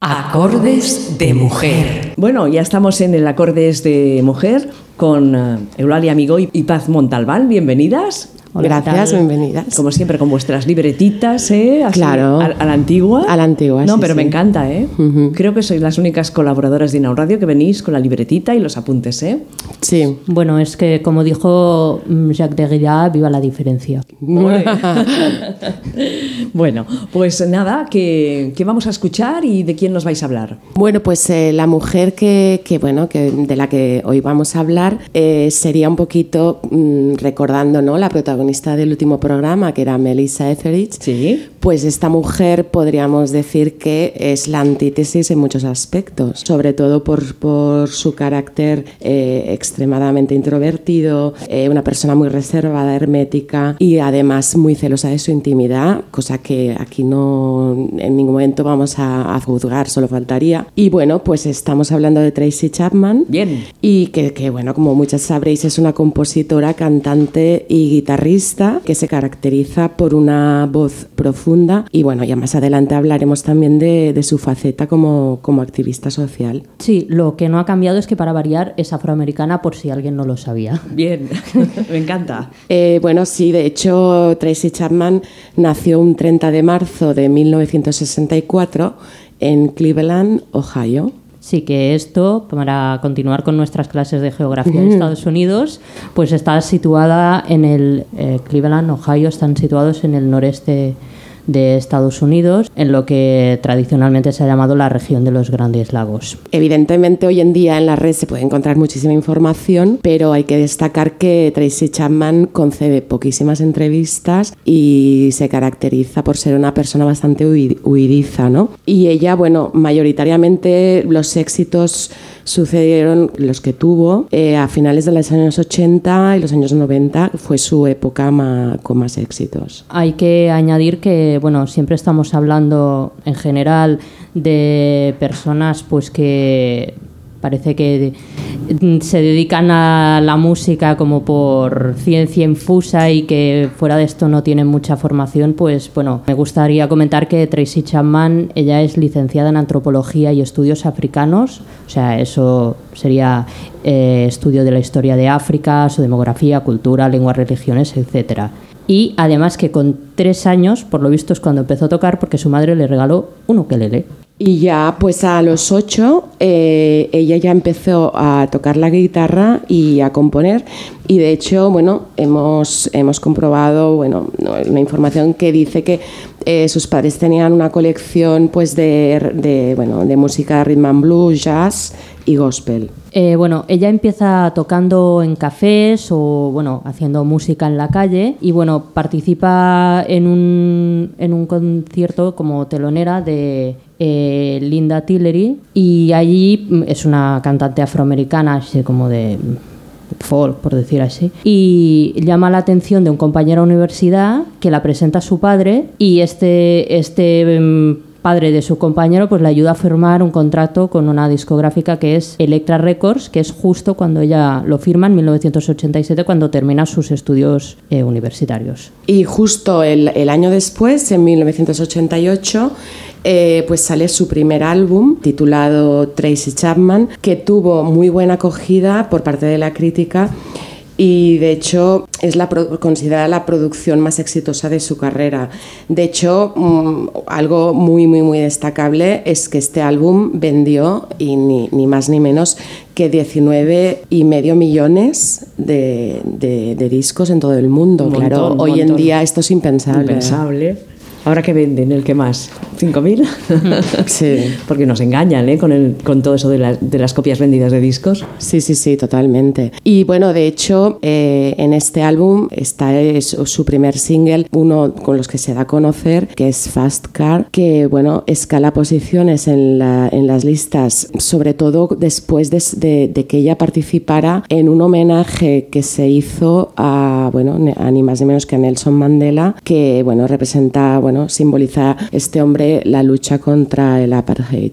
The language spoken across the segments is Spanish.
Acordes de mujer. Bueno, ya estamos en el Acordes de mujer con uh, Eulalia Amigo y Paz Montalbán. Bienvenidas. Hola, Gracias, bienvenidas. Como siempre, con vuestras libretitas, ¿eh? Así, claro. A, a, la antigua. A la antigua, No, sí, pero sí. me encanta, ¿eh? Uh -huh. Creo que sois las únicas colaboradoras de Inaun Radio que venís con la libretita y los apuntes, ¿eh? Sí. Bueno, es que como dijo Jacques Derrida, viva la diferencia. bueno, pues nada, ¿qué, ¿qué, vamos a escuchar y de quién nos vais a hablar? Bueno, pues eh, la mujer que, que, bueno, que de la que hoy vamos a hablar eh, sería un poquito mmm, recordando, ¿no? La protagonista del último programa, que era Melissa Etheridge, ¿Sí? pues esta mujer podríamos decir que es la antítesis en muchos aspectos, sobre todo por, por su carácter eh, extremadamente introvertido, eh, una persona muy reservada, hermética y además muy celosa de su intimidad, cosa que aquí no en ningún momento vamos a, a juzgar, solo faltaría. Y bueno, pues estamos hablando de Tracy Chapman. Bien. Y que, que bueno, como muchas sabréis, es una compositora, cantante y guitarrista que se caracteriza por una voz profunda y bueno, ya más adelante hablaremos también de, de, su faceta como, como activista social. Sí, lo que no ha cambiado es que para variar es afroamericana por si alguien no lo sabía. Bien, me encanta. Eh, bueno, sí, de hecho Tracy Chapman nació un 30 de marzo de 1964 en Cleveland, Ohio. Sí, que esto, para continuar con nuestras clases de geografía de Estados Unidos, pues está situada en el eh, Cleveland, Ohio, están situados en el noreste de Estados Unidos, en lo que tradicionalmente se ha llamado la región de los Grandes Lagos. Evidentemente, hoy en día en la red se puede encontrar muchísima información, pero hay que destacar que Tracy Chapman concede poquísimas entrevistas y se caracteriza por ser una persona bastante huidiza, ¿no? Y ella, bueno, mayoritariamente los éxitos sucedieron los que tuvo eh, a finales de los años 80 y los años 90 fue su época con más éxitos. Hay que añadir que bueno, siempre estamos hablando en general de personas pues que parece que se dedican a la música como por ciencia infusa y que fuera de esto no tienen mucha formación, pues bueno, me gustaría comentar que Tracy Chapman, ella es licenciada en antropología y estudios africanos, o sea, eso sería eh, estudio de la historia de África, su demografía, cultura, lenguas, religiones, etcétera. Y además que con tres años, por lo visto es cuando empezó a tocar porque su madre le regaló un ukelele. Y ya pues a los ocho eh, ella ya empezó a tocar la guitarra y a componer. Y de hecho bueno hemos, hemos comprobado bueno una información que dice que eh, sus padres tenían una colección pues de, de, bueno, de música rhythm and blues, jazz y gospel. Eh, bueno, ella empieza tocando en cafés o bueno, haciendo música en la calle y bueno, participa en un, en un concierto como telonera de eh, Linda Tillery y allí es una cantante afroamericana, así como de folk, por decir así, y llama la atención de un compañero de universidad que la presenta a su padre y este, este um, padre de su compañero pues le ayuda a firmar un contrato con una discográfica que es Electra Records, que es justo cuando ella lo firma en 1987 cuando termina sus estudios eh, universitarios. Y justo el, año después, en 1988, eh, pues sale su primer álbum titulado Tracy Chapman, que tuvo muy buena acogida por parte de la crítica y de hecho es la considerada la producción más exitosa de su carrera. De hecho, mmm, algo muy muy muy destacable es que este álbum vendió y ni, ni más ni menos que 19 y medio millones de, de, de discos en todo el mundo. Un claro, hoy montón. en día esto es impensable. Impensable. Ahora que venden, ¿el que más? ¿5.000? Sí. Porque nos engañan ¿eh? con, el, con todo eso de, la, de, las copias vendidas de discos. Sí, sí, sí, totalmente. Y bueno, de hecho, eh, en este álbum está es, su primer single, uno con los que se da a conocer, que es Fast Car, que bueno, escala posiciones en, la, en las listas, sobre todo después de, de, de, que ella participara en un homenaje que se hizo a, bueno, a ni más ni menos que a Nelson Mandela, que bueno, representa, bueno, simboliza este hombre la lucha contra el apartheid.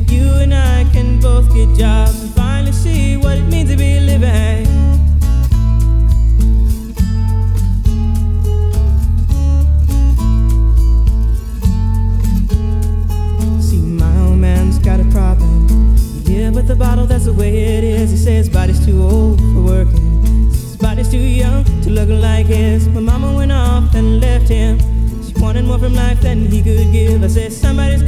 Get jobs and finally see what it means to be living. See, my old man's got a problem. Yeah, but the bottle, that's the way it is. He says his body's too old for working. His body's too young to look like his. My mama went off and left him. She wanted more from life than he could give. I said, somebody's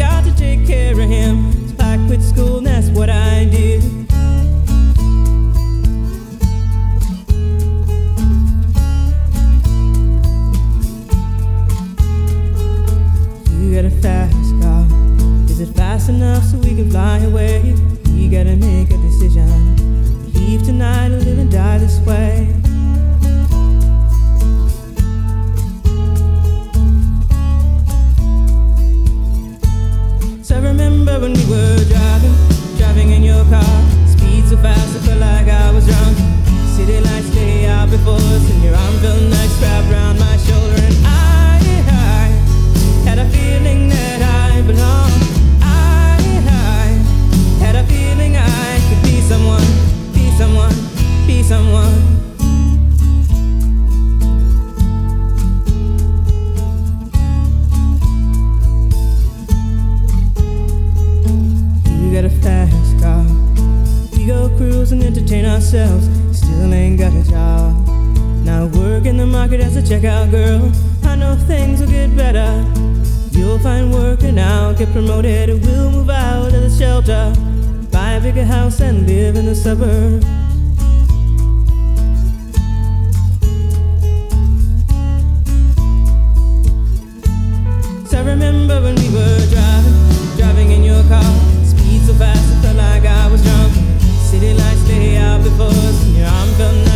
work in market as a checkout girl. I know things will get better. You'll find work and I'll get promoted. We'll move out of the shelter, buy a bigger house and live in the suburbs. So I remember when we were driving, driving in your car. Speed so fast, I felt like I was drunk. City lights lay out before us, and your arm felt nice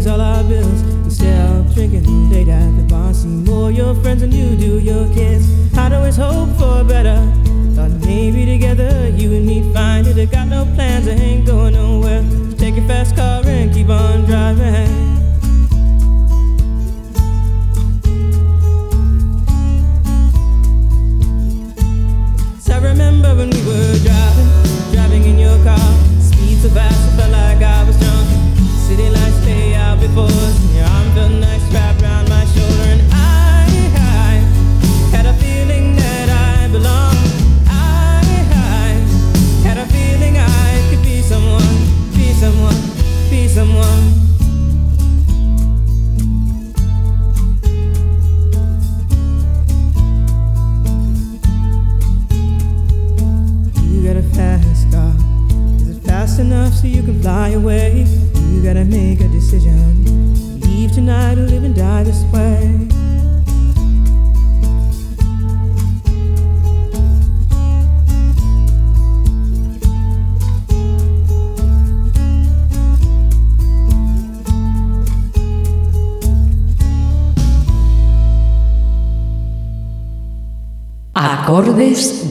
pays all our bills. Instead of drinking late at the bar, see more your friends than you do your kids. I'd always hope for better. Thought maybe together you and me find it. I got no plans, I ain't going nowhere. So take your fast car and keep on driving. So I remember when we were driving, driving in your car. Speed so fast,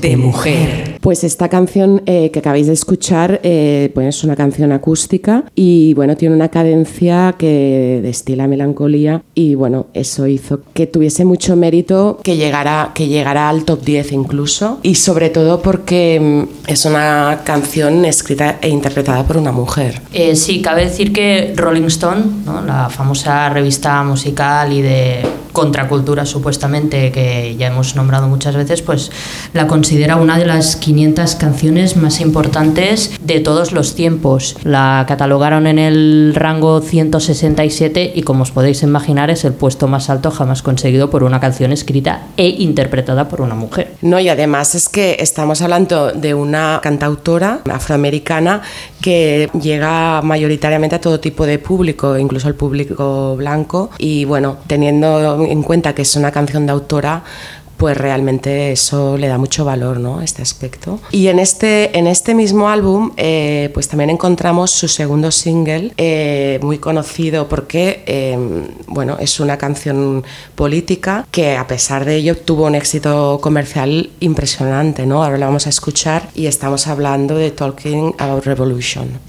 de mujer. Pues esta canción eh, que acabáis de escuchar eh, pues es una canción acústica y bueno, tiene una cadencia que destila melancolía y bueno, eso hizo que tuviese mucho mérito que llegara, que llegara al top 10 incluso y sobre todo porque mm, es una canción escrita e interpretada por una mujer. Eh, sí, cabe decir que Rolling Stone, ¿no? la famosa revista musical y de contracultura supuestamente que ya hemos nombrado muchas veces, pues la considera una de las 500 canciones más importantes de todos los tiempos. La catalogaron en el rango 167 y como os podéis imaginar es el puesto más alto jamás conseguido por una canción escrita e interpretada por una mujer. No, y además es que estamos hablando de una cantautora afroamericana que llega mayoritariamente a todo tipo de público, incluso al público blanco. Y bueno, teniendo en cuenta que es una canción de autora, pues realmente eso le da mucho valor ¿no? este aspecto. Y en este, en este mismo álbum eh, pues también encontramos su segundo single, eh, muy conocido porque em, bueno, es una canción política que a pesar de ello tuvo un éxito comercial impresionante. ¿no? Ahora la vamos a escuchar y estamos hablando de Talking About Revolution.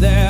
there.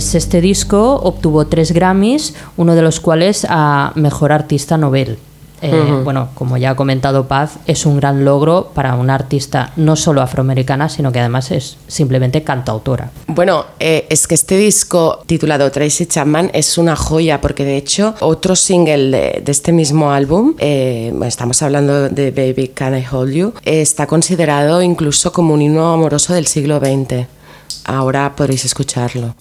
Pues este disco obtuvo tres Grammys, uno de los cuales a Mejor Artista Nobel. Eh, Bueno, como ya ha comentado Paz, es un gran logro para una artista no solo afroamericana, sino que además es simplemente cantautora. Bueno, eh, es que este disco titulado Tracy Chapman es una joya porque de hecho otro single de, de este mismo álbum, eh, estamos hablando de Baby Can I Hold You, eh, está considerado incluso como un himno amoroso del siglo XX. Ahora podréis escucharlo.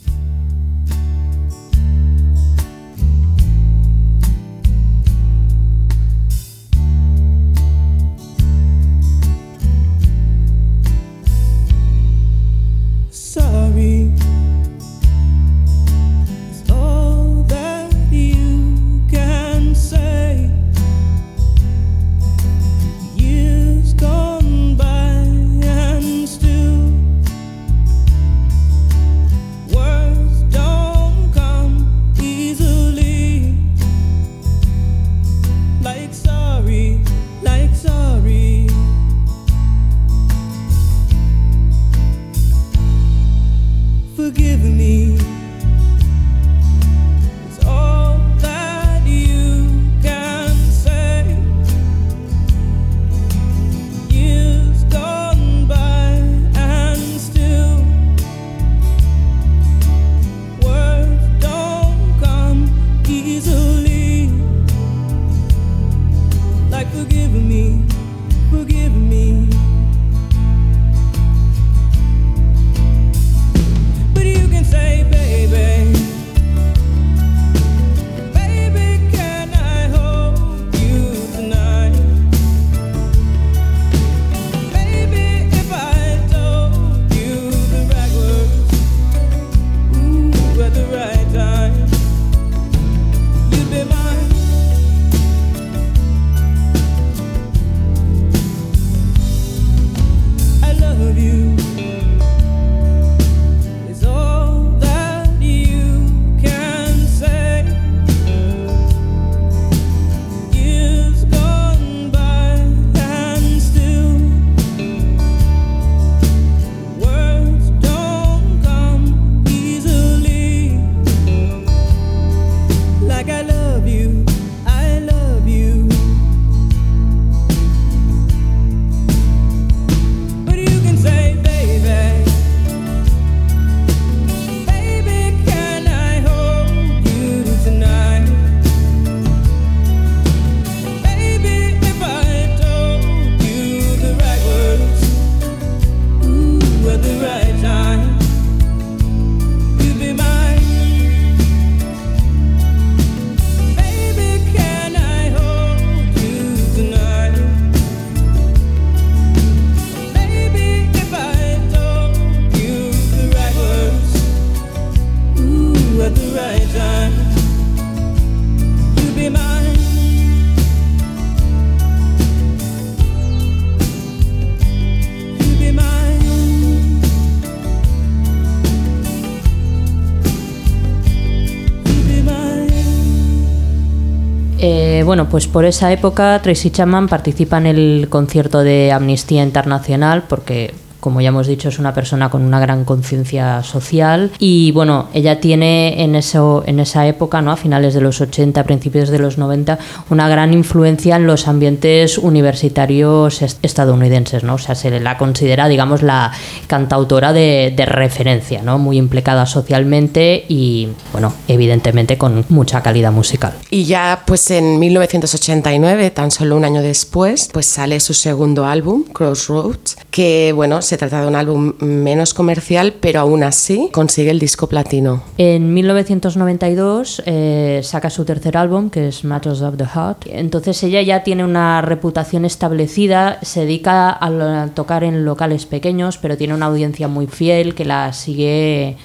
Pues por esa época Tracy Chapman participa en el concierto de Amnistía Internacional porque como ya hemos dicho, es una persona con una gran conciencia social y bueno, ella tiene en, eso, en esa época, ¿no? a finales de los 80, principios de los 90, una gran influencia en los ambientes universitarios estadounidenses, ¿no? o sea, se la considera, digamos, la cantautora de, de referencia, ¿no? muy implicada socialmente y, bueno, evidentemente con mucha calidad musical. Y ya pues en 1989, tan solo un año después, pues sale su segundo álbum, Crossroads, que bueno, se trata de un álbum menos comercial, pero aún así consigue el disco platino. En 1992 eh, saca su tercer álbum, que es Matters of the Heart. Entonces ella ya tiene una reputación establecida, se dedica a, tocar en locales pequeños, pero tiene una audiencia muy fiel que la sigue,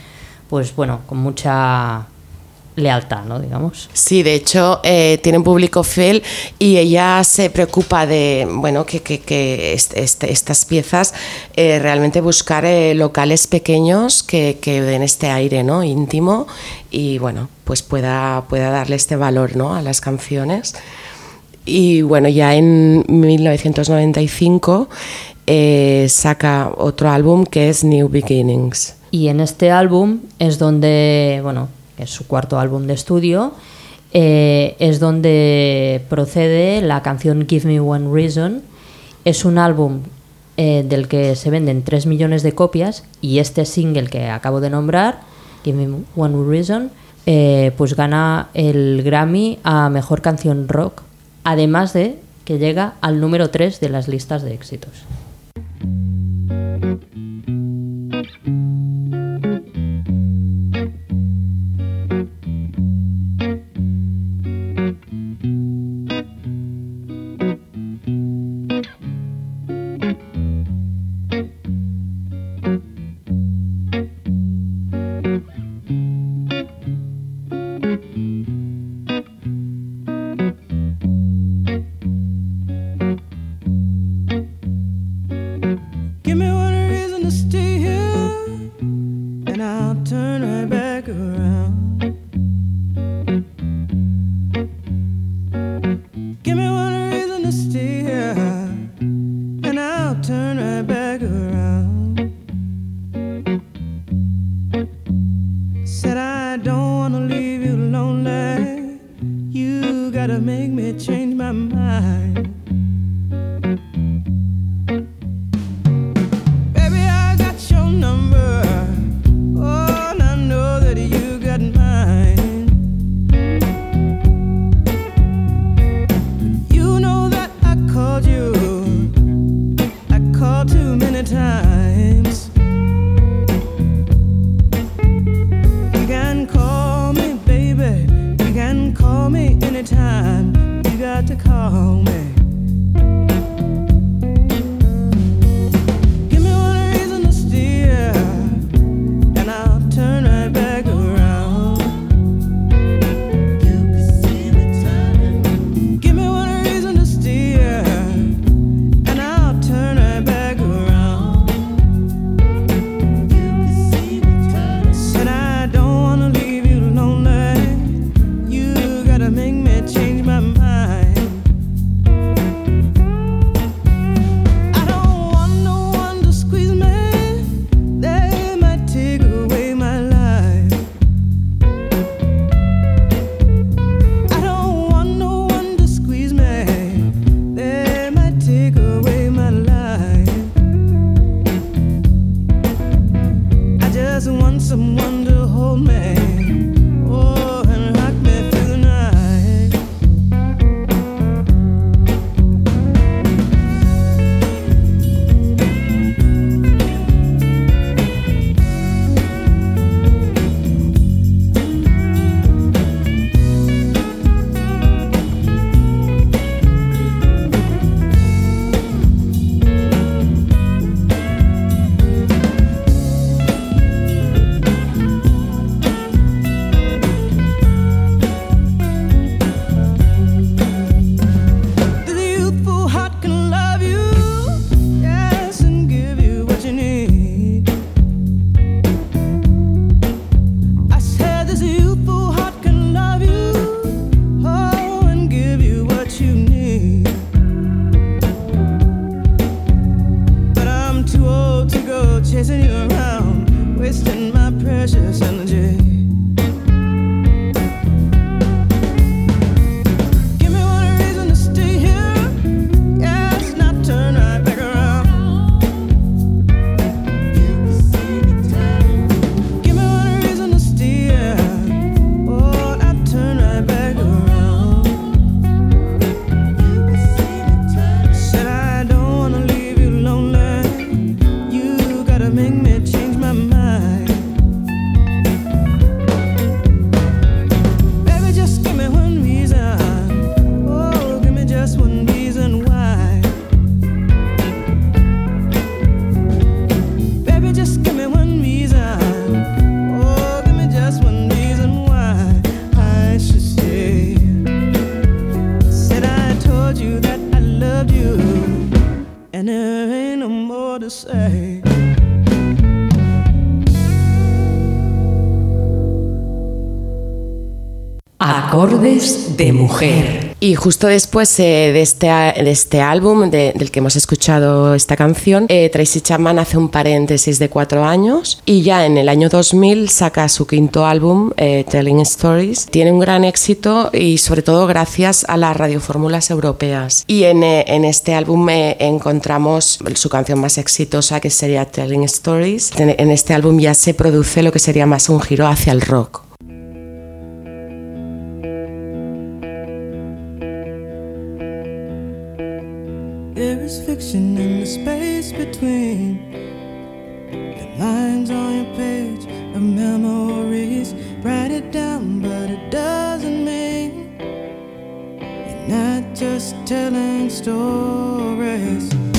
pues bueno, con mucha lealtad, ¿no? Digamos. Sí, de hecho, eh, tiene un público fiel y ella se preocupa de, bueno, que, que, este, estas piezas eh, realmente buscar eh, locales pequeños que, que, den este aire, ¿no? Íntimo y, bueno, pues pueda, pueda darle este valor, ¿no? A las canciones. Y, bueno, ya en 1995 saca otro álbum que es New Beginnings. Y en este álbum es donde, bueno, que es su cuarto álbum de estudio, eh, es donde procede la canción Give Me One Reason. Es un álbum eh, del que se venden 3 millones de copias y este single que acabo de nombrar, Give Me One Reason, eh, pues gana el Grammy a Mejor Canción Rock, además de que llega al número 3 de las listas de éxitos. chasing you around, wasting my precious energy. Y justo después eh, de, este, de este álbum de- del que hemos escuchado esta canción, eh, Tracy Chapman hace un paréntesis de cuatro años y ya en el año 2000 saca su quinto álbum, eh, Telling Stories. Tiene un gran éxito y sobre todo gracias a las radiofórmulas europeas. Y en, eh, en este álbum encontramos su canción más exitosa que sería Telling Stories. En este álbum ya se produce lo que sería más un giro hacia el rock. Fiction in the space between the lines on your page of memories. Write it down, but it doesn't mean you're not just telling stories.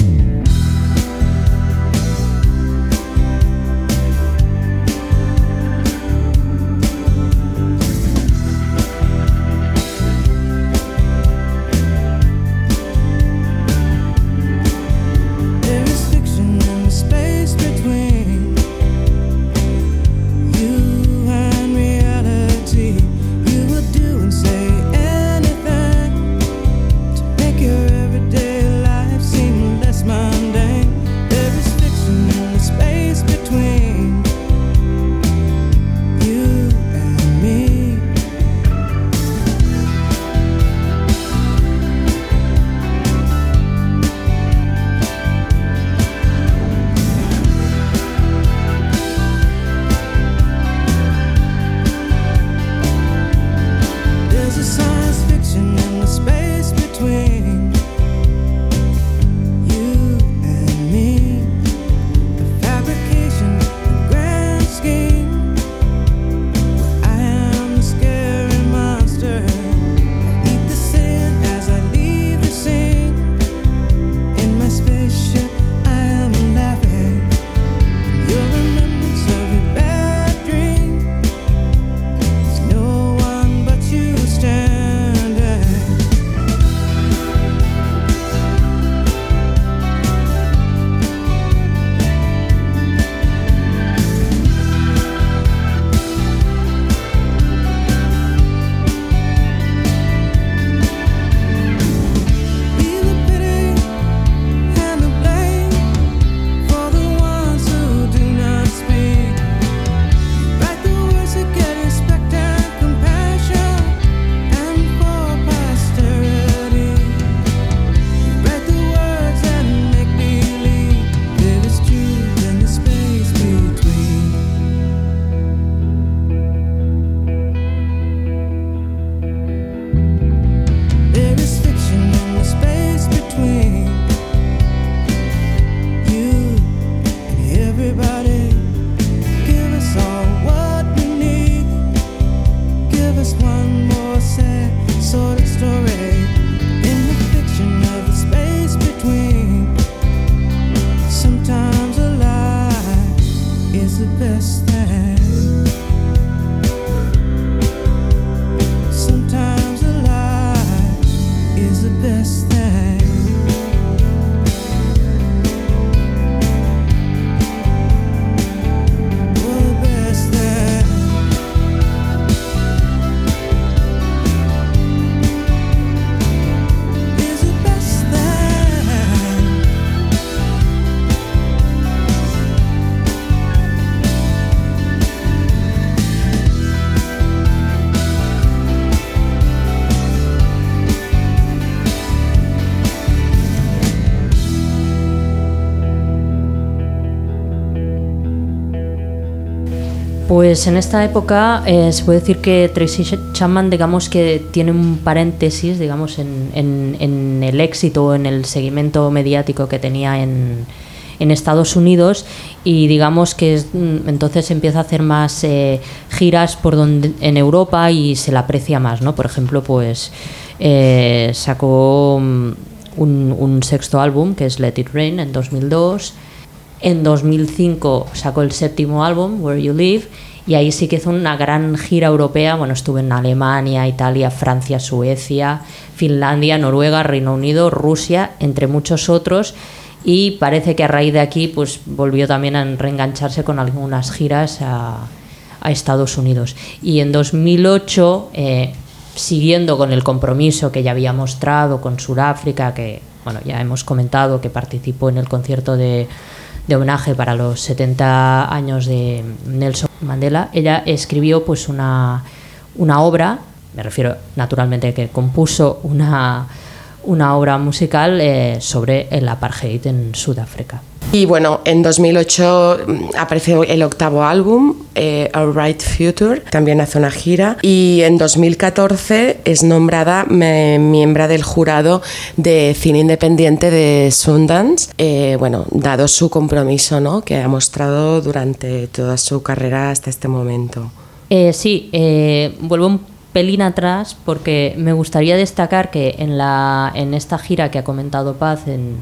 Pues en esta época eh, se puede decir que Tracy Chapman, digamos que tiene un paréntesis, digamos, en, el éxito, en el seguimiento mediático que tenía en, en Estados Unidos y digamos que mm, entonces empieza a hacer más eh, giras por donde en Europa y se la aprecia más, ¿no? Por ejemplo, pues eh, sacó mm, un, un, sexto álbum que es Let It Rain en 2002 en 2005 sacó el séptimo álbum, Where You Live, y ahí sí que hizo una gran gira europea. Bueno, estuve en Alemania, Italia, Francia, Suecia, Finlandia, Noruega, Reino Unido, Rusia, entre muchos otros. Y parece que a raíz de aquí pues volvió también a reengancharse con algunas giras a, Estados Unidos. Y en 2008, eh, siguiendo con el compromiso que ya había mostrado con Sudáfrica, que bueno, ya hemos comentado que participó en el concierto de de homenaje para los 70 años de Nelson Mandela, ella escribió pues una, una obra, me refiero naturalmente que compuso una, una obra musical eh, sobre el apartheid en Sudáfrica. Y bueno, en 2008 mm, apareció el octavo álbum, eh, Our Right Future, también hace una gira. Y en 2014 es nombrada miembro del jurado de cine independiente de Sundance. Eh, bueno, dado su compromiso ¿no? que ha mostrado durante toda su carrera hasta este momento. Eh, sí, vuelvo un pelín atrás porque me gustaría destacar que en, la, en esta gira que ha comentado Paz en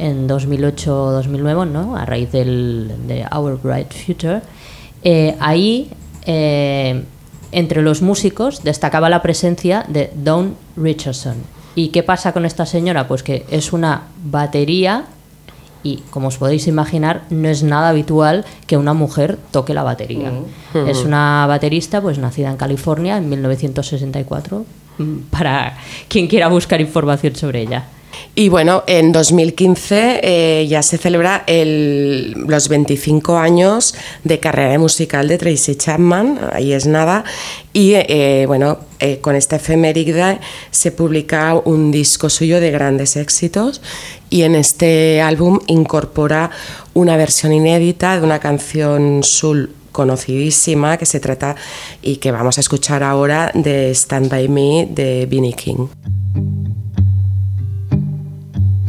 en 2008-2009, ¿no? a raíz del, de Our Bright Future. Eh, ahí, eh, entre los músicos, destacaba la presencia de Dawn Richardson. ¿Y qué pasa con esta señora? Pues que es una batería y, como os podéis imaginar, no es nada habitual que una mujer toque la batería. Mm. Es una baterista pues nacida en California en 1964, mm, para quien quiera buscar información sobre ella. Y bueno, en 2015 eh, ya se celebra el, los 25 años de carrera musical de Tracy Chapman, ahí es nada, y eh, bueno, eh, con esta efeméride se publica un disco suyo de grandes éxitos y en este álbum incorpora una versión inédita de una canción soul conocidísima que se trata y que vamos a escuchar ahora de Stand By Me de Vinnie King.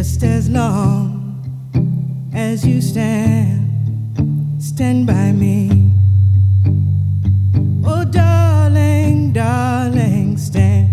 just as long as you stand, stand by me. Oh, darling, darling, stand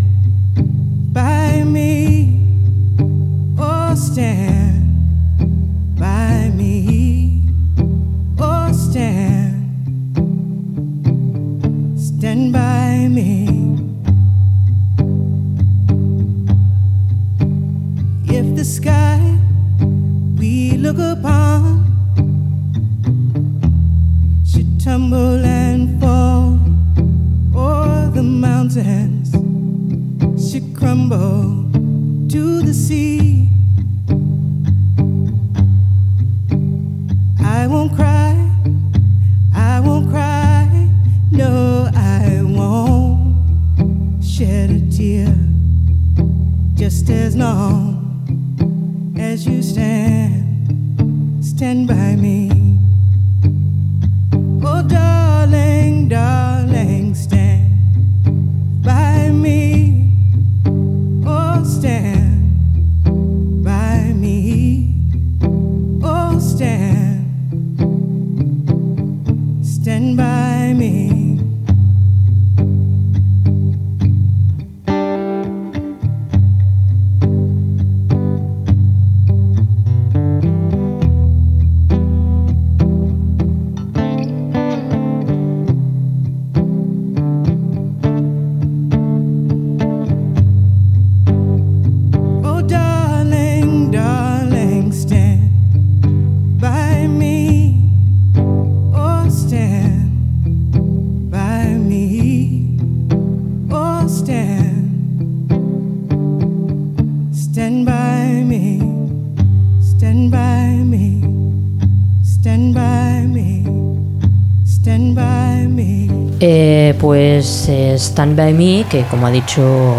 Stand By Me, que como ha dicho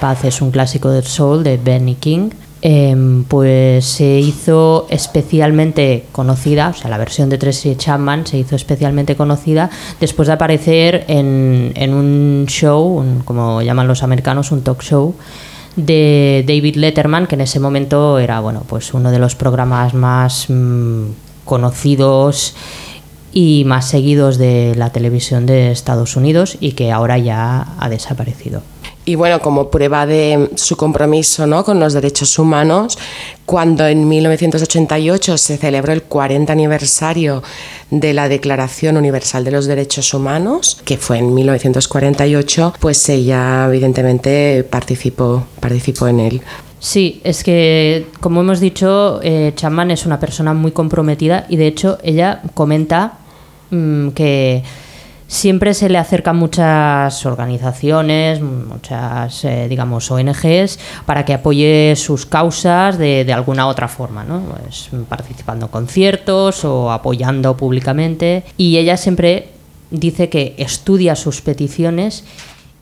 Paz es un clásico del soul de Benny King, em, pues se hizo especialmente conocida, o sea, la versión de Tracy Chapman se hizo especialmente conocida después de aparecer en, en un show, como llaman los americanos, un talk show de David Letterman, que en ese momento era bueno, pues uno de los programas más mm, conocidos y más seguidos de la televisión de Estados Unidos y que ahora ya ha desaparecido. Y bueno, como prueba de su compromiso ¿no? con los derechos humanos, cuando en 1988 se celebró el 40 aniversario de la Declaración Universal de los Derechos Humanos, que fue en 1948, pues ella evidentemente participó, participó en él. Sí, es que, como hemos dicho, eh, Chapman es una persona muy comprometida y de hecho ella comenta mm, que siempre se le acercan muchas organizaciones, muchas, eh, digamos, ONGs para que apoye sus causas de, de alguna otra forma, ¿no? Pues, participando en conciertos o apoyando públicamente. Y ella siempre dice que estudia sus peticiones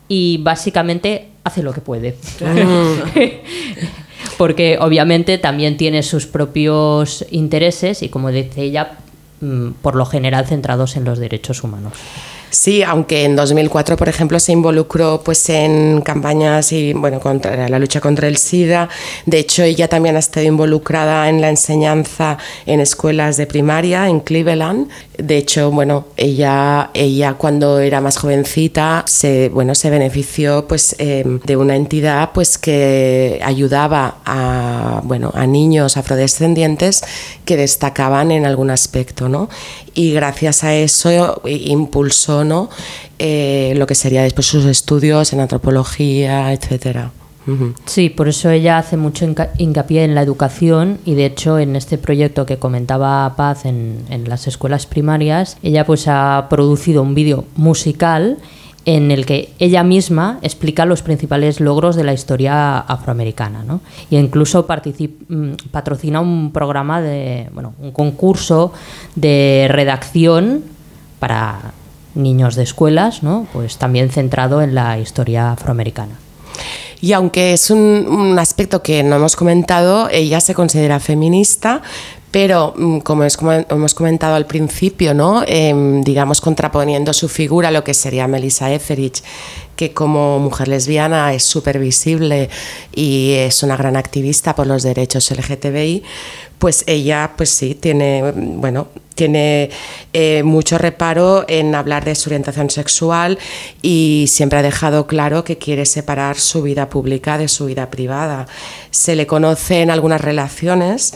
y básicamente hace lo que puede. Porque obviamente también tiene sus propios intereses y como dice ella, mm, por lo general centrados en los derechos humanos. Sí, aunque en 2004, por ejemplo, se involucró pues en campañas y bueno, contra la lucha contra el SIDA. De hecho, ella también ha estado involucrada en la enseñanza en escuelas de primaria en Cleveland. De hecho, bueno, ella, ella cuando era más jovencita se, bueno, se benefició pues, eh, de una entidad pues, que ayudaba a, bueno, a niños afrodescendientes que destacaban en algún aspecto. ¿no? Y gracias a eso impulsó ¿no? Eh, lo que sería después sus estudios en antropología, etcétera. Sí, por eso ella hace mucho hincapié en la educación y de hecho en este proyecto que comentaba Paz en, las escuelas primarias, ella pues ha producido un vídeo musical en el que ella misma explica los principales logros de la historia afroamericana, ¿no? Y incluso mm, patrocina un programa de, bueno, un concurso de redacción para niños de escuelas, ¿no? Pues también centrado en la historia afroamericana. Y aunque es un, aspecto que no hemos comentado, ella se considera feminista, pero mm, como, hemos comentado al principio, ¿no? Em, digamos contraponiendo su figura a lo que sería Melissa Etheridge, que como mujer lesbiana es súper visible y es una gran activista por los derechos LGTBI, pues ella, pues sí, tiene, bueno, tiene eh, mucho reparo en hablar de su orientación sexual y siempre ha dejado claro que quiere separar su vida pública de su vida privada. Se le conoce en algunas relaciones,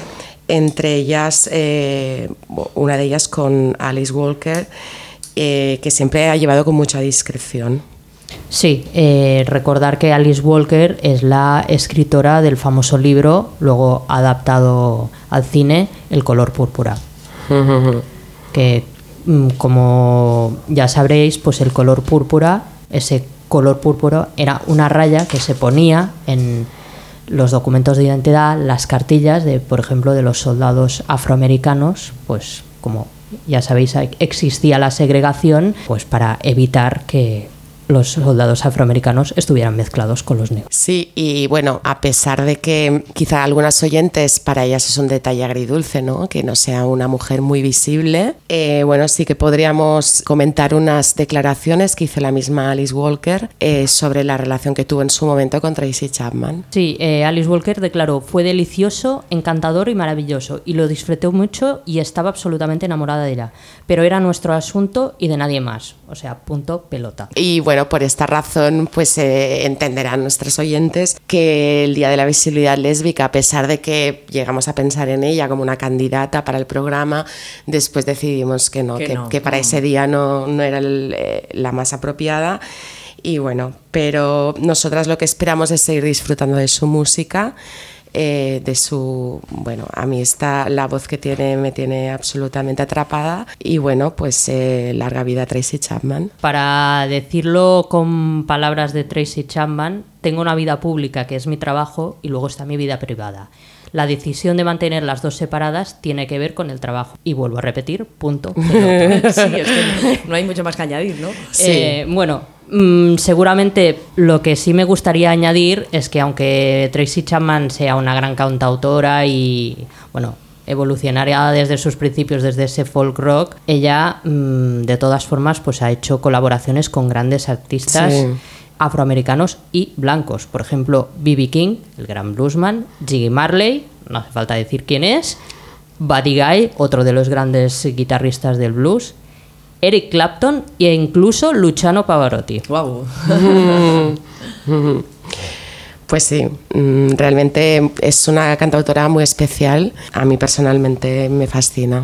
entre ellas, eh, una de ellas con Alice Walker, eh, que siempre ha llevado con mucha discreción. Sí, eh, recordar que Alice Walker es la escritora del famoso libro, luego adaptado al cine, El color púrpura. que mm, como ya sabréis, pues el color púrpura, ese color púrpura era una raya que se ponía en los documentos de identidad, las cartillas de, por ejemplo, de los soldados afroamericanos, pues como ya sabéis, existía la segregación, pues para evitar que los soldados afroamericanos estuvieran mezclados con los negros. Sí, y bueno, a pesar de que quizá algunas oyentes para ellas es un detalle agridulce, ¿no? Que no sea una mujer muy visible, eh, bueno, sí que podríamos comentar unas declaraciones que hizo la misma Alice Walker eh, sobre la relación que tuvo en su momento con Tracy Chapman. Sí, eh, Alice Walker declaró, fue delicioso, encantador y maravilloso, y lo disfruté mucho y estaba absolutamente enamorada de ella, pero era nuestro asunto y de nadie más, o sea, punto pelota. Y bueno, por esta razón, pues eh, entenderán nuestros oyentes que el Día de la Visibilidad Lésbica, a pesar de que llegamos a pensar en ella como una candidata para el programa, después decidimos que no, que, para ese día no, no era eh, la más apropiada. Y bueno, pero nosotras lo que esperamos es seguir disfrutando de su música eh, de su, bueno, a mí está la voz que tiene me tiene absolutamente atrapada y bueno, pues eh, larga vida Tracy Chapman. Para decirlo con palabras de Tracy Chapman, tengo una vida pública que es mi trabajo y luego está mi vida privada. La decisión de mantener las dos separadas tiene que ver con el trabajo. Y vuelvo a repetir, punto. sí, es que no hay mucho más que añadir, ¿no? Eh, bueno, Mm, seguramente lo que sí me gustaría añadir es que aunque Tracy Chapman sea una gran cantautora y, bueno, evolucionaria desde sus principios, desde ese folk rock, ella mm, de todas formas pues ha hecho colaboraciones con grandes artistas Sí. afroamericanos y blancos. Por ejemplo, B.B. King, el gran bluesman, Jiggy Marley, no hace falta decir quién es, Buddy Guy, otro de los grandes guitarristas del blues, Eric Clapton e incluso Luciano Pavarotti. Wow. Pues sí, mm, realmente es una cantautora muy especial. A mí personalmente me fascina.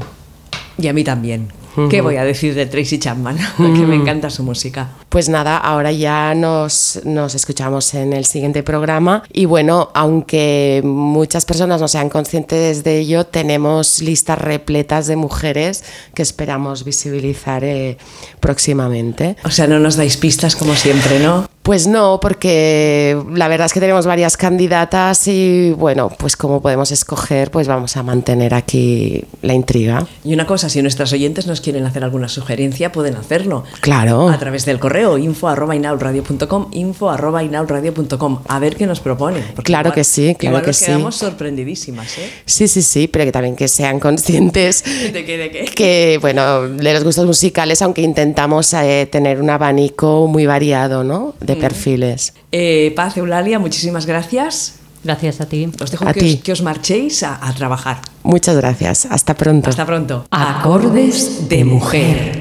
Y a mí también. ¿Qué voy a decir de Tracy Chapman? que me encanta su música. Pues nada, ahora ya nos, nos escuchamos en el siguiente programa y bueno, aunque muchas personas no sean conscientes de ello, tenemos listas repletas de mujeres que esperamos visibilizar eh, próximamente. O sea, no nos dais pistas como siempre, ¿no? Pues no, porque la verdad es que tenemos varias candidatas y bueno, pues como podemos escoger, pues vamos a mantener aquí la intriga. Y una cosa, si nuestras oyentes nos quieren hacer alguna sugerencia, pueden hacerlo. Claro. A través del correo info arroba inaulradio.com, info arroba inaulradio.com. A ver qué nos proponen. porque Claro que sí, claro igual que nos sí. quedamos sorprendidísimas, ¿eh? Sí, sí, sí, pero que también que sean conscientes ¿De qué, de qué? que, bueno, de los gustos musicales, aunque intentamos eh, tener un abanico muy variado, ¿no? De perfiles. Eh, Paz, Eulalia, muchísimas gracias. Gracias a ti. Os dejo A que ti. os, que os marchéis a, a trabajar. Muchas gracias. Hasta pronto. Hasta pronto. Acordes de mujer.